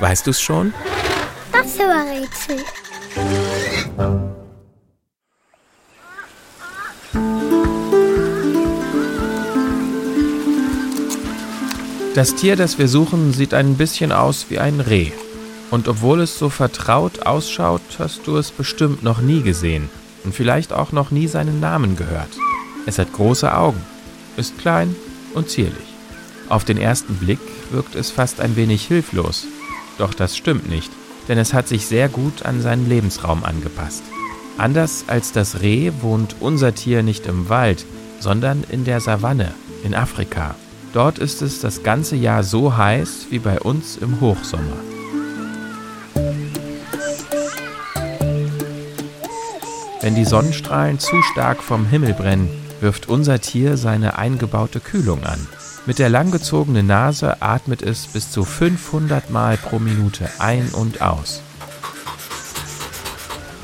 Weißt du's schon? Das war Rätsel. Das Tier, das wir suchen, sieht ein bisschen aus wie ein Reh. Und obwohl es so vertraut ausschaut, hast du es bestimmt noch nie gesehen und vielleicht auch noch nie seinen Namen gehört. Es hat große Augen, ist klein und zierlich. Auf den ersten Blick wirkt es fast ein wenig hilflos. Doch das stimmt nicht, denn es hat sich sehr gut an seinen Lebensraum angepasst. Anders als das Reh wohnt unser Tier nicht im Wald, sondern in der Savanne in Afrika. Dort ist es das ganze Jahr so heiß wie bei uns im Hochsommer. Wenn die Sonnenstrahlen zu stark vom Himmel brennen, wirft unser Tier seine eingebaute Kühlung an. Mit der langgezogenen Nase atmet es bis zu 500 Mal pro Minute ein und aus.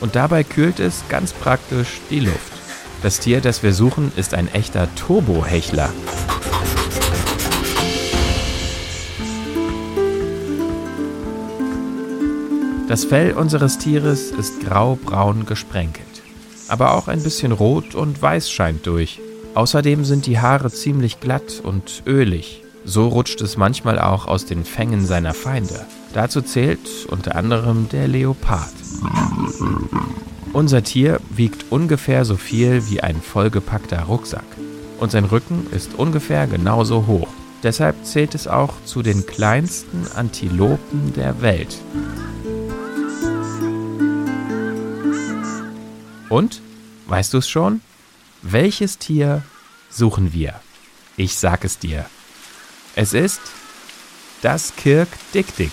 Und dabei kühlt es ganz praktisch die Luft. Das Tier, das wir suchen, ist ein echter Turbohechler. Das Fell unseres Tieres ist graubraun gesprenkelt, aber auch ein bisschen rot und weiß scheint durch. Außerdem sind die Haare ziemlich glatt und ölig. So rutscht es manchmal auch aus den Fängen seiner Feinde. Dazu zählt unter anderem der Leopard. Unser Tier wiegt ungefähr so viel wie ein vollgepackter Rucksack und sein Rücken ist ungefähr genauso hoch. Deshalb zählt es auch zu den kleinsten Antilopen der Welt. Und, weißt du es schon? Welches Tier suchen wir? Ich sag es dir. Es ist das Kirk Dick Dick.